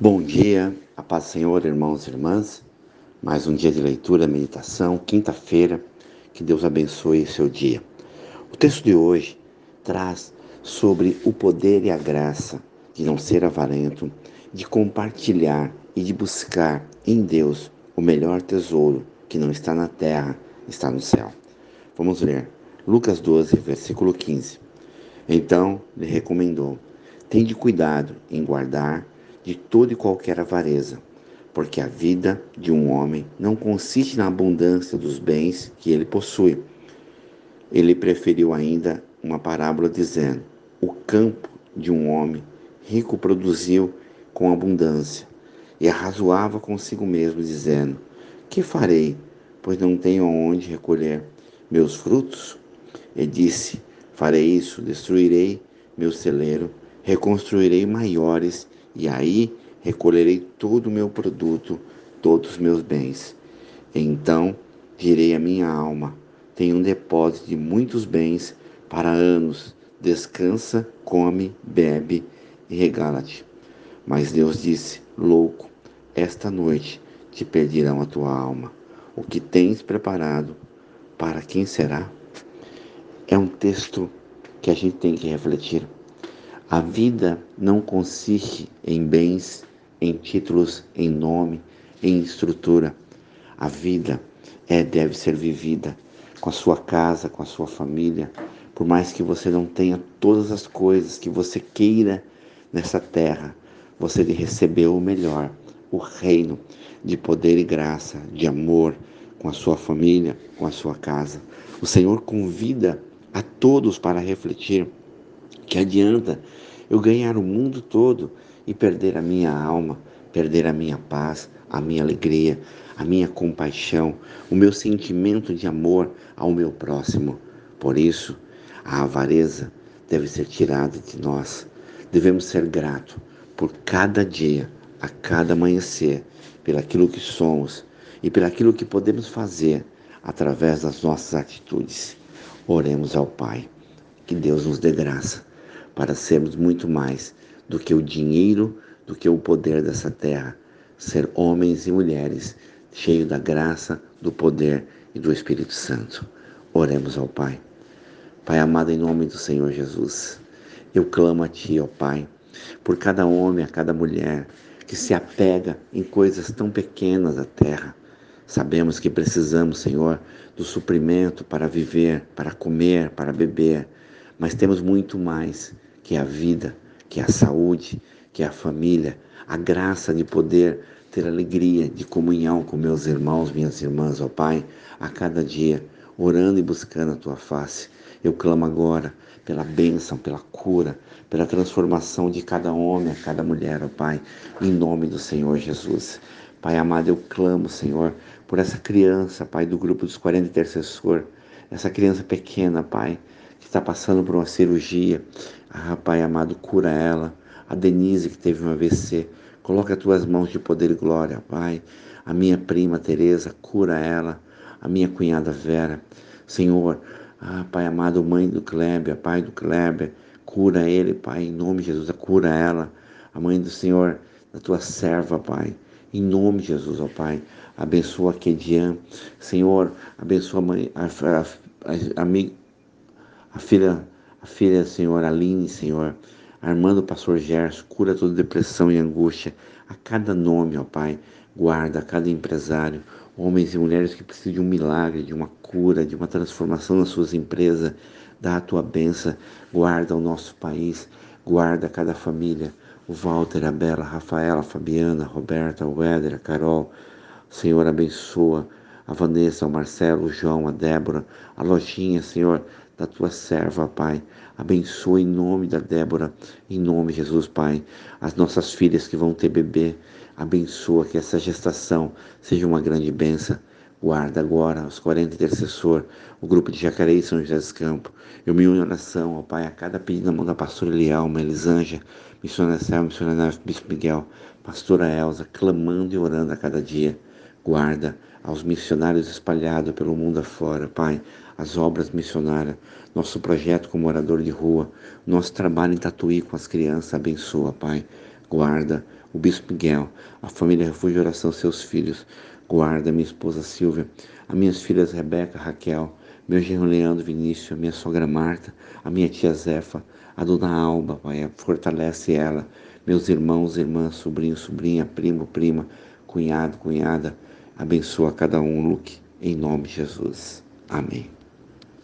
Bom dia, a paz do Senhor, irmãos e irmãs. Mais um dia de leitura, meditação, quinta-feira. Que Deus abençoe seu dia. O texto de hoje traz sobre o poder e a graça de não ser avarento, de compartilhar e de buscar em Deus o melhor tesouro que não está na terra, está no céu. Vamos ler Lucas 12, versículo 15. Então lhe recomendou: Tende cuidado em guardar de toda e qualquer avareza, porque a vida de um homem não consiste na abundância dos bens que ele possui. Ele preferiu ainda uma parábola dizendo: O campo de um homem rico produziu com abundância, e arrazoava consigo mesmo, dizendo: Que farei, pois não tenho aonde recolher meus frutos? E disse: Farei isso, destruirei meu celeiro, reconstruirei maiores e aí recolherei todo o meu produto, todos os meus bens. Então direi à minha alma: tenho um depósito de muitos bens para anos. Descansa, come, bebe e regala-te. Mas Deus disse: Louco, esta noite te perderão a tua alma. O que tens preparado, para quem será? É um texto que a gente tem que refletir. A vida não consiste em bens, em títulos, em nome, em estrutura. A vida é deve ser vivida com a sua casa, com a sua família. Por mais que você não tenha todas as coisas que você queira nessa terra, você recebeu o melhor, o reino de poder e graça, de amor com a sua família, com a sua casa. O Senhor convida a todos para refletir que adianta eu ganhar o mundo todo e perder a minha alma, perder a minha paz, a minha alegria, a minha compaixão, o meu sentimento de amor ao meu próximo. Por isso, a avareza deve ser tirada de nós. Devemos ser gratos por cada dia, a cada amanhecer, pelaquilo que somos e pelaquilo que podemos fazer através das nossas atitudes. Oremos ao Pai. Que Deus nos dê graça para sermos muito mais do que o dinheiro, do que o poder dessa terra. Ser homens e mulheres cheios da graça, do poder e do Espírito Santo. Oremos ao Pai. Pai amado, em nome do Senhor Jesus, eu clamo a Ti, ó Pai, por cada homem, a cada mulher que se apega em coisas tão pequenas da terra. Sabemos que precisamos, Senhor, do suprimento para viver, para comer, para beber, mas temos muito mais que a vida, que a saúde, que a família, a graça de poder ter alegria de comunhão com meus irmãos, minhas irmãs, ó Pai, a cada dia, orando e buscando a tua face. Eu clamo agora pela bênção, pela cura, pela transformação de cada homem, a cada mulher, ó Pai, em nome do Senhor Jesus. Pai amado, eu clamo, Senhor, por essa criança, Pai, do grupo dos 40 intercessor, essa criança pequena, Pai, que está passando por uma cirurgia. Ah, Pai amado, cura ela. A Denise que teve um AVC, coloca as tuas mãos de poder e glória, Pai. A minha prima Teresa, cura ela. A minha cunhada Vera. Senhor, ah, Pai amado, mãe do Kleber, Pai do Kleber, cura ele, Pai, em nome de Jesus, cura ela. A mãe do Senhor, da tua serva, Pai. Em nome de Jesus, ó Pai, abençoa a Kedian. Senhor, abençoa a mãe, a, a, a, a, a filha, a filha, Senhor, Aline, Senhor, Armando Pastor Gerson, cura toda depressão e angústia, a cada nome, ó Pai, guarda a cada empresário, homens e mulheres que precisam de um milagre, de uma cura, de uma transformação nas suas empresas, dá a tua benção, guarda o nosso país, guarda cada família, o Walter, a Bela, a Rafaela, a Fabiana, a Roberta, o Éder, a Carol, Senhor, abençoa a Vanessa, o Marcelo, o João, a Débora, a Lojinha, Senhor, da tua serva, Pai. Abençoa em nome da Débora, em nome de Jesus, Pai. As nossas filhas que vão ter bebê, abençoa que essa gestação seja uma grande benção. Guarda agora os 40 intercessor, o grupo de Jacareí São José dos Campos. Eu me uno em oração, ó Pai, a cada pedido na mão da pastora Elialma, Elisângela, missionária Céu, missionária Bispo Miguel, pastora Elza, clamando e orando a cada dia. Guarda aos missionários espalhados pelo mundo afora, Pai, as obras missionárias, nosso projeto como morador de rua, nosso trabalho em Tatuí com as crianças, abençoa, Pai. Guarda o Bispo Miguel, a família Refúgio de Oração, seus filhos. Guarda minha esposa Silvia, as minhas filhas Rebeca, Raquel, meu genro Leandro Vinícius, a minha sogra Marta, a minha tia Zefa, a dona Alba, Pai, fortalece ela, meus irmãos, irmãs, sobrinho, sobrinha, primo, prima, cunhado, cunhada, abençoa cada um, Luke, em nome de Jesus. Amém.